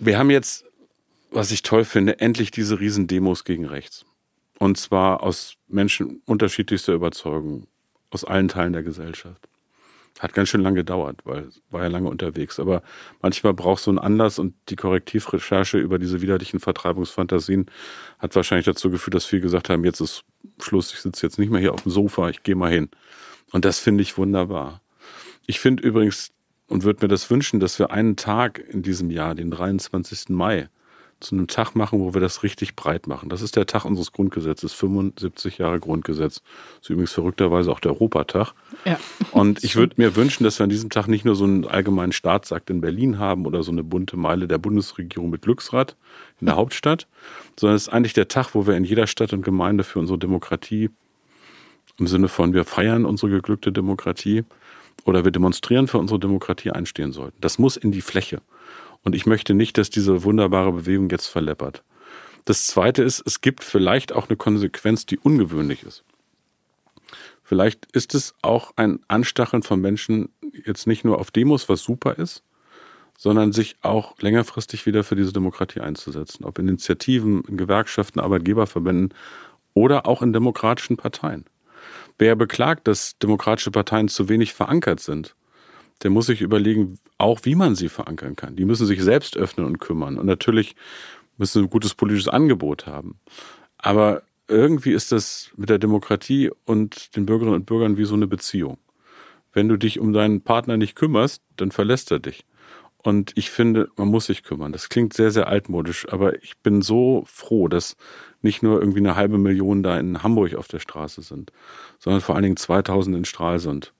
Wir haben jetzt, was ich toll finde, endlich diese Riesendemos gegen rechts. Und zwar aus Menschen unterschiedlichster Überzeugung, aus allen Teilen der Gesellschaft. Hat ganz schön lange gedauert, weil war ja lange unterwegs. Aber manchmal braucht so ein Anlass und die Korrektivrecherche über diese widerlichen Vertreibungsfantasien hat wahrscheinlich dazu geführt, dass viele gesagt haben, jetzt ist Schluss, ich sitze jetzt nicht mehr hier auf dem Sofa, ich gehe mal hin. Und das finde ich wunderbar. Ich finde übrigens und würde mir das wünschen, dass wir einen Tag in diesem Jahr, den 23. Mai, zu einem Tag machen, wo wir das richtig breit machen. Das ist der Tag unseres Grundgesetzes, 75 Jahre Grundgesetz. Das ist übrigens verrückterweise auch der Europatag. Ja. Und ich würde mir wünschen, dass wir an diesem Tag nicht nur so einen allgemeinen Staatsakt in Berlin haben oder so eine bunte Meile der Bundesregierung mit Glücksrad in der Hauptstadt, sondern es ist eigentlich der Tag, wo wir in jeder Stadt und Gemeinde für unsere Demokratie im Sinne von wir feiern unsere geglückte Demokratie, oder wir demonstrieren für unsere Demokratie einstehen sollten. Das muss in die Fläche. Und ich möchte nicht, dass diese wunderbare Bewegung jetzt verleppert. Das Zweite ist, es gibt vielleicht auch eine Konsequenz, die ungewöhnlich ist. Vielleicht ist es auch ein Anstacheln von Menschen jetzt nicht nur auf Demos, was super ist, sondern sich auch längerfristig wieder für diese Demokratie einzusetzen. Ob Initiativen, in Gewerkschaften, Arbeitgeberverbänden oder auch in demokratischen Parteien. Wer beklagt, dass demokratische Parteien zu wenig verankert sind, der muss sich überlegen, auch wie man sie verankern kann. Die müssen sich selbst öffnen und kümmern. Und natürlich müssen sie ein gutes politisches Angebot haben. Aber irgendwie ist das mit der Demokratie und den Bürgerinnen und Bürgern wie so eine Beziehung. Wenn du dich um deinen Partner nicht kümmerst, dann verlässt er dich. Und ich finde, man muss sich kümmern. Das klingt sehr, sehr altmodisch, aber ich bin so froh, dass nicht nur irgendwie eine halbe Million da in Hamburg auf der Straße sind, sondern vor allen Dingen 2000 in Stralsund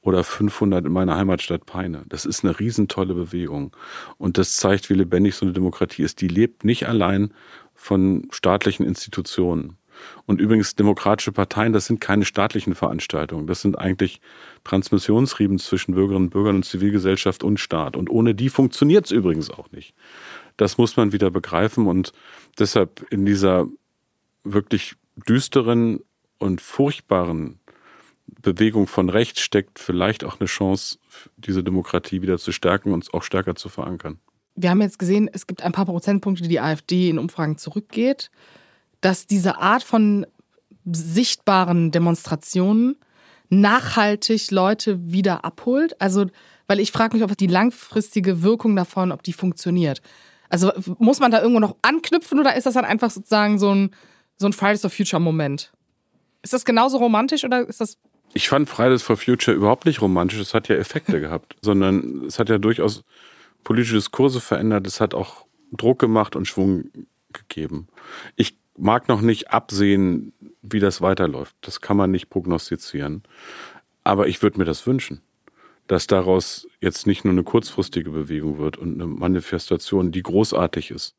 oder 500 in meiner Heimatstadt Peine. Das ist eine riesentolle Bewegung. Und das zeigt, wie lebendig so eine Demokratie ist. Die lebt nicht allein von staatlichen Institutionen. Und übrigens, demokratische Parteien, das sind keine staatlichen Veranstaltungen. Das sind eigentlich Transmissionsrieben zwischen Bürgerinnen und Bürgern und Zivilgesellschaft und Staat. Und ohne die funktioniert es übrigens auch nicht. Das muss man wieder begreifen. Und deshalb in dieser wirklich düsteren und furchtbaren Bewegung von rechts steckt vielleicht auch eine Chance, diese Demokratie wieder zu stärken und auch stärker zu verankern. Wir haben jetzt gesehen, es gibt ein paar Prozentpunkte, die die AfD in Umfragen zurückgeht dass diese Art von sichtbaren Demonstrationen nachhaltig Leute wieder abholt? Also, weil ich frage mich, ob die langfristige Wirkung davon, ob die funktioniert. Also muss man da irgendwo noch anknüpfen oder ist das dann einfach sozusagen so ein, so ein Fridays for Future Moment? Ist das genauso romantisch oder ist das. Ich fand Fridays for Future überhaupt nicht romantisch. Es hat ja Effekte gehabt, sondern es hat ja durchaus politische Diskurse verändert. Es hat auch Druck gemacht und Schwung gegeben. Ich mag noch nicht absehen, wie das weiterläuft. Das kann man nicht prognostizieren. Aber ich würde mir das wünschen, dass daraus jetzt nicht nur eine kurzfristige Bewegung wird und eine Manifestation, die großartig ist.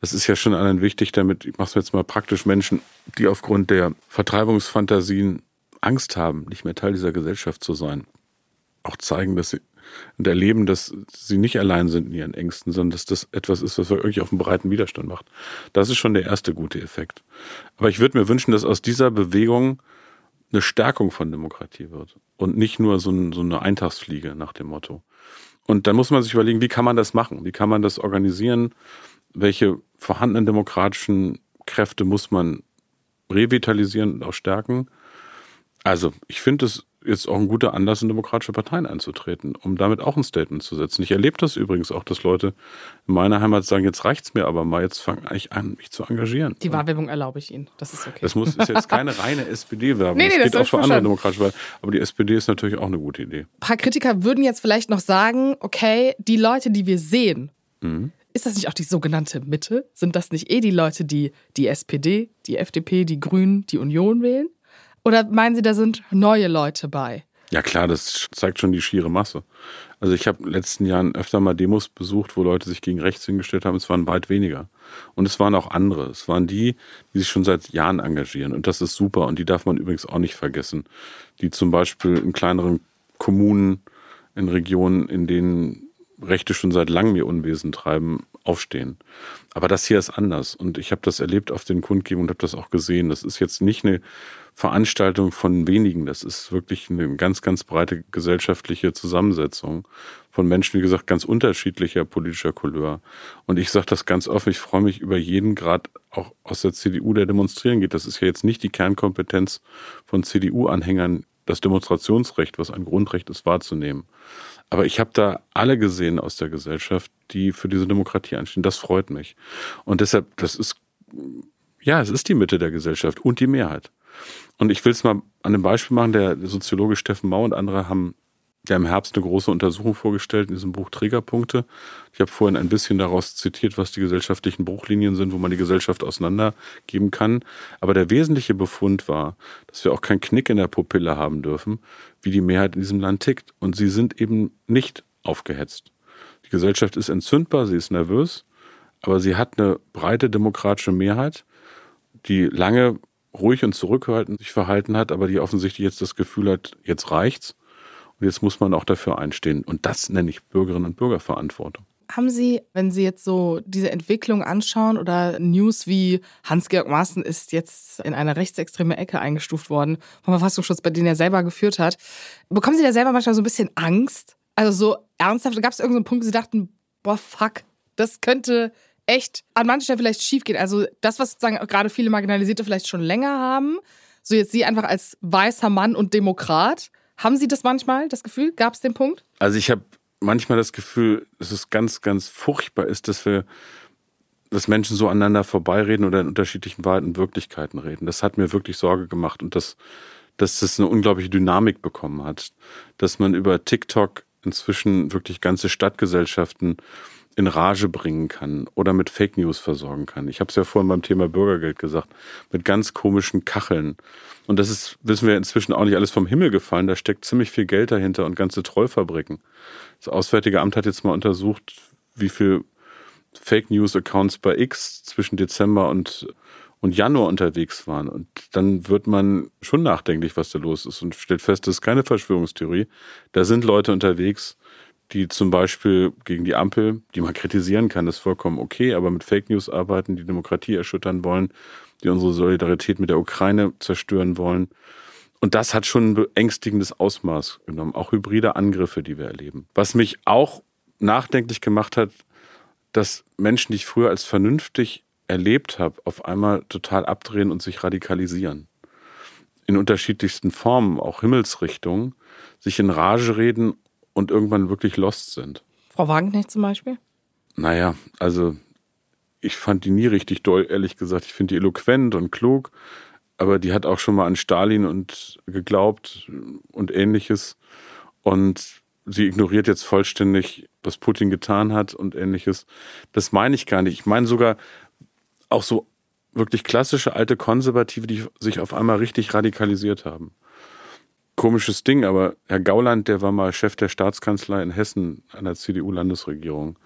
Das ist ja schon allen wichtig, damit, ich mache es jetzt mal praktisch, Menschen, die aufgrund der Vertreibungsfantasien Angst haben, nicht mehr Teil dieser Gesellschaft zu sein, auch zeigen, dass sie und erleben, dass sie nicht allein sind in ihren Ängsten, sondern dass das etwas ist, was wirklich auf einen breiten Widerstand macht. Das ist schon der erste gute Effekt. Aber ich würde mir wünschen, dass aus dieser Bewegung eine Stärkung von Demokratie wird und nicht nur so, ein, so eine Eintagsfliege nach dem Motto. Und dann muss man sich überlegen, wie kann man das machen? Wie kann man das organisieren? Welche vorhandenen demokratischen Kräfte muss man revitalisieren und auch stärken? Also, ich finde es jetzt auch ein guter Anlass, in demokratische Parteien einzutreten, um damit auch ein Statement zu setzen. Ich erlebe das übrigens auch, dass Leute in meiner Heimat sagen, jetzt reicht's mir aber mal, jetzt fange ich an, mich zu engagieren. Die Wahlwerbung erlaube ich Ihnen. Das ist okay. Das muss, ist jetzt keine reine SPD-Werbung. Nee, nee, das geht auch für andere demokratische Parteien. Aber die SPD ist natürlich auch eine gute Idee. Ein paar Kritiker würden jetzt vielleicht noch sagen, okay, die Leute, die wir sehen, mhm. Ist das nicht auch die sogenannte Mitte? Sind das nicht eh die Leute, die die SPD, die FDP, die Grünen, die Union wählen? Oder meinen Sie, da sind neue Leute bei? Ja klar, das zeigt schon die schiere Masse. Also ich habe in den letzten Jahren öfter mal Demos besucht, wo Leute sich gegen rechts hingestellt haben. Es waren weit weniger. Und es waren auch andere. Es waren die, die sich schon seit Jahren engagieren. Und das ist super. Und die darf man übrigens auch nicht vergessen. Die zum Beispiel in kleineren Kommunen, in Regionen, in denen Rechte schon seit langem ihr Unwesen treiben, aufstehen. Aber das hier ist anders. Und ich habe das erlebt auf den Kundgebungen und habe das auch gesehen. Das ist jetzt nicht eine Veranstaltung von wenigen. Das ist wirklich eine ganz, ganz breite gesellschaftliche Zusammensetzung von Menschen, wie gesagt, ganz unterschiedlicher politischer Couleur. Und ich sage das ganz offen, ich freue mich über jeden Grad auch aus der CDU, der demonstrieren geht. Das ist ja jetzt nicht die Kernkompetenz von CDU-Anhängern, das Demonstrationsrecht, was ein Grundrecht ist, wahrzunehmen. Aber ich habe da alle gesehen aus der Gesellschaft, die für diese Demokratie einstehen. Das freut mich. Und deshalb, das ist, ja, es ist die Mitte der Gesellschaft und die Mehrheit. Und ich will es mal an einem Beispiel machen. Der Soziologe Steffen Mau und andere haben ja im Herbst eine große Untersuchung vorgestellt in diesem Buch Trägerpunkte. Ich habe vorhin ein bisschen daraus zitiert, was die gesellschaftlichen Bruchlinien sind, wo man die Gesellschaft auseinandergeben kann. Aber der wesentliche Befund war, dass wir auch keinen Knick in der Pupille haben dürfen, wie die Mehrheit in diesem Land tickt. Und sie sind eben nicht aufgehetzt. Die Gesellschaft ist entzündbar, sie ist nervös, aber sie hat eine breite demokratische Mehrheit, die lange ruhig und zurückhaltend sich verhalten hat, aber die offensichtlich jetzt das Gefühl hat, jetzt reicht's jetzt muss man auch dafür einstehen. Und das nenne ich Bürgerinnen und Bürgerverantwortung. Haben Sie, wenn Sie jetzt so diese Entwicklung anschauen oder News wie Hans-Georg Maaßen ist jetzt in eine rechtsextreme Ecke eingestuft worden vom Verfassungsschutz, bei dem er selber geführt hat, bekommen Sie da selber manchmal so ein bisschen Angst? Also so ernsthaft, gab es irgendeinen Punkt, wo Sie dachten, boah, fuck, das könnte echt an manchen Stellen vielleicht schief gehen. Also das, was sozusagen gerade viele Marginalisierte vielleicht schon länger haben, so jetzt Sie einfach als weißer Mann und Demokrat, haben Sie das manchmal, das Gefühl? Gab es den Punkt? Also ich habe manchmal das Gefühl, dass es ganz, ganz furchtbar ist, dass wir, dass Menschen so aneinander vorbeireden oder in unterschiedlichen Wahrheiten und Wirklichkeiten reden. Das hat mir wirklich Sorge gemacht und das, dass das eine unglaubliche Dynamik bekommen hat. Dass man über TikTok inzwischen wirklich ganze Stadtgesellschaften in Rage bringen kann oder mit Fake News versorgen kann. Ich habe es ja vorhin beim Thema Bürgergeld gesagt, mit ganz komischen Kacheln. Und das ist, wissen wir inzwischen auch nicht alles vom Himmel gefallen. Da steckt ziemlich viel Geld dahinter und ganze Trollfabriken. Das Auswärtige Amt hat jetzt mal untersucht, wie viel Fake News Accounts bei X zwischen Dezember und, und Januar unterwegs waren. Und dann wird man schon nachdenklich, was da los ist und stellt fest, das ist keine Verschwörungstheorie. Da sind Leute unterwegs, die zum Beispiel gegen die Ampel, die man kritisieren kann, ist vollkommen okay, aber mit Fake News arbeiten, die Demokratie erschüttern wollen, die unsere Solidarität mit der Ukraine zerstören wollen. Und das hat schon ein beängstigendes Ausmaß genommen, auch hybride Angriffe, die wir erleben. Was mich auch nachdenklich gemacht hat, dass Menschen, die ich früher als vernünftig erlebt habe, auf einmal total abdrehen und sich radikalisieren. In unterschiedlichsten Formen, auch Himmelsrichtungen, sich in Rage reden und irgendwann wirklich lost sind. Frau Wagenknecht zum Beispiel? Naja, also ich fand die nie richtig doll, ehrlich gesagt. Ich finde die eloquent und klug, aber die hat auch schon mal an Stalin und geglaubt und ähnliches. Und sie ignoriert jetzt vollständig, was Putin getan hat und ähnliches. Das meine ich gar nicht. Ich meine sogar auch so wirklich klassische alte Konservative, die sich auf einmal richtig radikalisiert haben komisches Ding, aber Herr Gauland, der war mal Chef der Staatskanzlei in Hessen einer CDU-Landesregierung.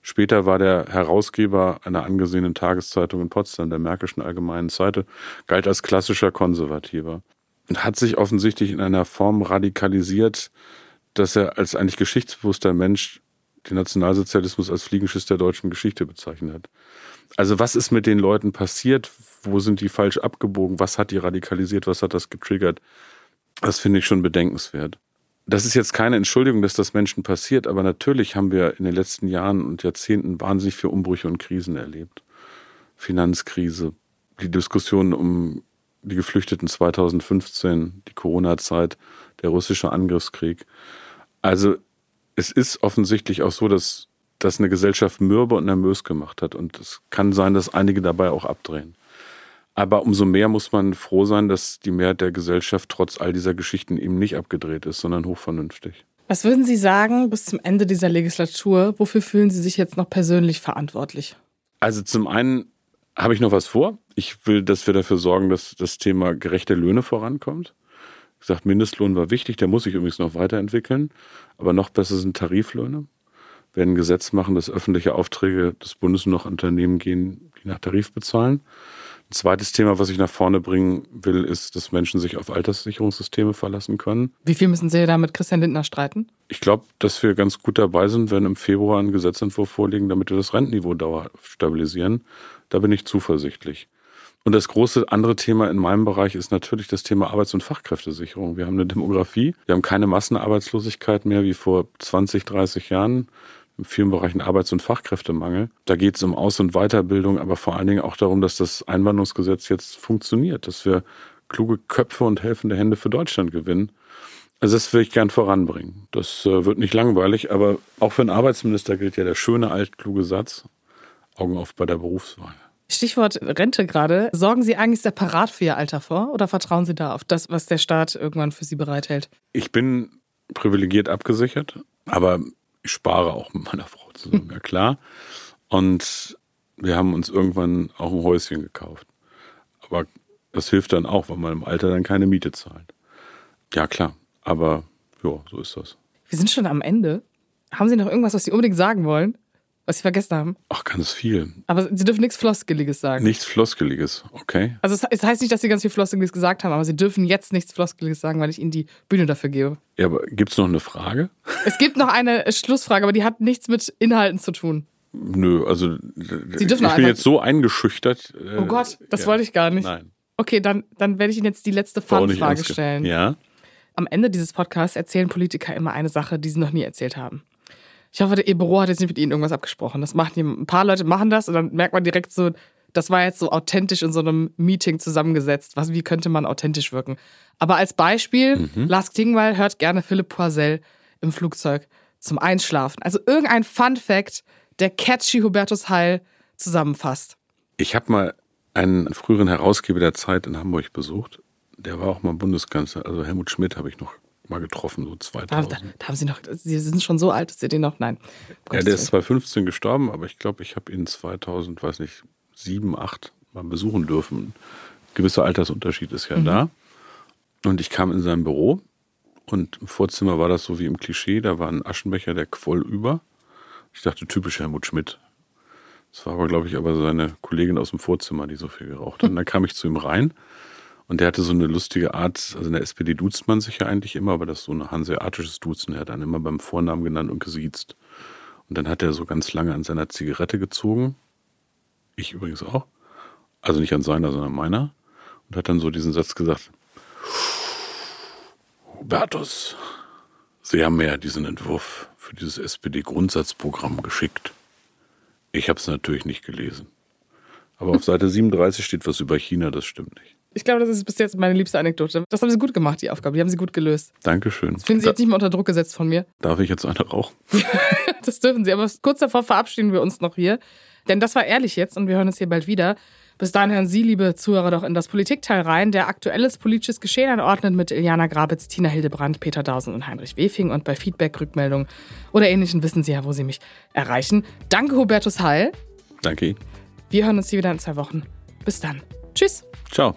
Später war der Herausgeber einer angesehenen Tageszeitung in Potsdam, der Märkischen Allgemeinen Zeitung, galt als klassischer Konservativer und hat sich offensichtlich in einer Form radikalisiert, dass er als eigentlich geschichtsbewusster Mensch den Nationalsozialismus als Fliegenschiss der deutschen Geschichte bezeichnet hat. Also was ist mit den Leuten passiert? Wo sind die falsch abgebogen? Was hat die radikalisiert? Was hat das getriggert? Das finde ich schon bedenkenswert. Das ist jetzt keine Entschuldigung, dass das Menschen passiert, aber natürlich haben wir in den letzten Jahren und Jahrzehnten wahnsinnig viele Umbrüche und Krisen erlebt. Finanzkrise, die Diskussion um die Geflüchteten 2015, die Corona-Zeit, der russische Angriffskrieg. Also es ist offensichtlich auch so, dass das eine Gesellschaft mürbe und nervös gemacht hat. Und es kann sein, dass einige dabei auch abdrehen. Aber umso mehr muss man froh sein, dass die Mehrheit der Gesellschaft trotz all dieser Geschichten eben nicht abgedreht ist, sondern hochvernünftig. Was würden Sie sagen bis zum Ende dieser Legislatur? Wofür fühlen Sie sich jetzt noch persönlich verantwortlich? Also zum einen habe ich noch was vor. Ich will, dass wir dafür sorgen, dass das Thema gerechte Löhne vorankommt. Ich gesagt, Mindestlohn war wichtig, der muss sich übrigens noch weiterentwickeln. Aber noch besser sind Tariflöhne. Wir werden ein Gesetz machen, dass öffentliche Aufträge des Bundes noch Unternehmen gehen, die nach Tarif bezahlen. Ein zweites Thema, was ich nach vorne bringen will, ist, dass Menschen sich auf Alterssicherungssysteme verlassen können. Wie viel müssen Sie da mit Christian Lindner streiten? Ich glaube, dass wir ganz gut dabei sind, wenn im Februar ein Gesetzentwurf vorliegen, damit wir das Rentenniveau dauerhaft stabilisieren. Da bin ich zuversichtlich. Und das große andere Thema in meinem Bereich ist natürlich das Thema Arbeits- und Fachkräftesicherung. Wir haben eine Demografie, wir haben keine Massenarbeitslosigkeit mehr wie vor 20, 30 Jahren in vielen Bereichen Arbeits- und Fachkräftemangel. Da geht es um Aus- und Weiterbildung, aber vor allen Dingen auch darum, dass das Einwanderungsgesetz jetzt funktioniert, dass wir kluge Köpfe und helfende Hände für Deutschland gewinnen. Also das will ich gern voranbringen. Das äh, wird nicht langweilig, aber auch für einen Arbeitsminister gilt ja der schöne altkluge Satz, Augen auf bei der Berufswahl. Stichwort Rente gerade. Sorgen Sie eigentlich separat für Ihr Alter vor oder vertrauen Sie da auf das, was der Staat irgendwann für Sie bereithält? Ich bin privilegiert abgesichert, aber ich spare auch mit meiner Frau zusammen, ja klar. Und wir haben uns irgendwann auch ein Häuschen gekauft. Aber das hilft dann auch, weil man im Alter dann keine Miete zahlt. Ja, klar. Aber ja, so ist das. Wir sind schon am Ende. Haben Sie noch irgendwas, was Sie unbedingt sagen wollen? Was Sie vergessen haben? Ach, ganz viel. Aber Sie dürfen nichts Floskeliges sagen. Nichts Floskeliges, okay? Also es heißt nicht, dass Sie ganz viel Floskeliges gesagt haben, aber Sie dürfen jetzt nichts Floskeliges sagen, weil ich Ihnen die Bühne dafür gebe. Ja, aber gibt es noch eine Frage? Es gibt noch eine Schlussfrage, aber die hat nichts mit Inhalten zu tun. Nö, also Sie dürfen ich bin jetzt so eingeschüchtert. äh, Oh Gott, das ja. wollte ich gar nicht. Nein. Okay, dann, dann werde ich Ihnen jetzt die letzte Fun-Frage stellen. Ja. Am Ende dieses Podcasts erzählen Politiker immer eine Sache, die sie noch nie erzählt haben. Ich hoffe, Ihr Büro hat jetzt nicht mit Ihnen irgendwas abgesprochen. Das machen die, ein paar Leute machen das und dann merkt man direkt so, das war jetzt so authentisch in so einem Meeting zusammengesetzt. Was, wie könnte man authentisch wirken? Aber als Beispiel, Lars Klingbeil hört gerne Philipp Poisel im Flugzeug zum Einschlafen. Also irgendein Fun Fact, der catchy Hubertus Heil zusammenfasst. Ich habe mal einen früheren Herausgeber der Zeit in Hamburg besucht. Der war auch mal Bundeskanzler. Also Helmut Schmidt habe ich noch mal getroffen, so Da, 2000. da, da haben Sie noch, Sie sind schon so alt, dass Sie den noch, nein. Ja, der ist Willen. 2015 gestorben, aber ich glaube, ich habe ihn 2000, weiß nicht, 7, 8 mal besuchen dürfen. Ein gewisser Altersunterschied ist ja da. Und ich kam in sein Büro und im Vorzimmer war das so wie im Klischee. Da war ein Aschenbecher, der quoll über. Ich dachte, typisch Helmut Schmidt. Das war aber, glaube ich, aber seine Kollegin aus dem Vorzimmer, die so viel geraucht hat. Und dann kam ich zu ihm rein und der hatte so eine lustige Art, also in der SPD duzt man sich ja eigentlich immer, aber das ist so ein hanseatisches Duzen. Er hat dann immer beim Vornamen genannt und gesiezt. Und dann hat er so ganz lange an seiner Zigarette gezogen. Ich übrigens auch. Also nicht an seiner, sondern meiner. Und hat dann so diesen Satz gesagt. Hubertus, Sie haben mir ja diesen Entwurf für dieses SPD-Grundsatzprogramm geschickt. Ich habe es natürlich nicht gelesen. Aber auf Seite 37 steht was über China, das stimmt nicht. Ich glaube, das ist bis jetzt meine liebste Anekdote. Das haben Sie gut gemacht, die Aufgabe. Die haben Sie gut gelöst. Dankeschön. Das finden Sie Da, jetzt nicht mehr unter Druck gesetzt von mir. darf ich jetzt eine rauchen? Das dürfen Sie. Aber kurz davor verabschieden wir uns noch hier. Denn das war ehrlich jetzt und wir hören uns hier bald wieder. Bis dahin hören Sie, liebe Zuhörer, doch in das Politikteil rein, der aktuelles politisches Geschehen anordnet mit Iliana Grabitz, Tina Hildebrand, Peter Dausen und Heinrich Wefing. Und bei Feedback, Rückmeldungen oder Ähnlichem wissen Sie ja, wo Sie mich erreichen. Danke, Hubertus Heil. Danke Ihnen. Wir hören uns hier wieder in zwei Wochen. Bis dann. Tschüss. Ciao.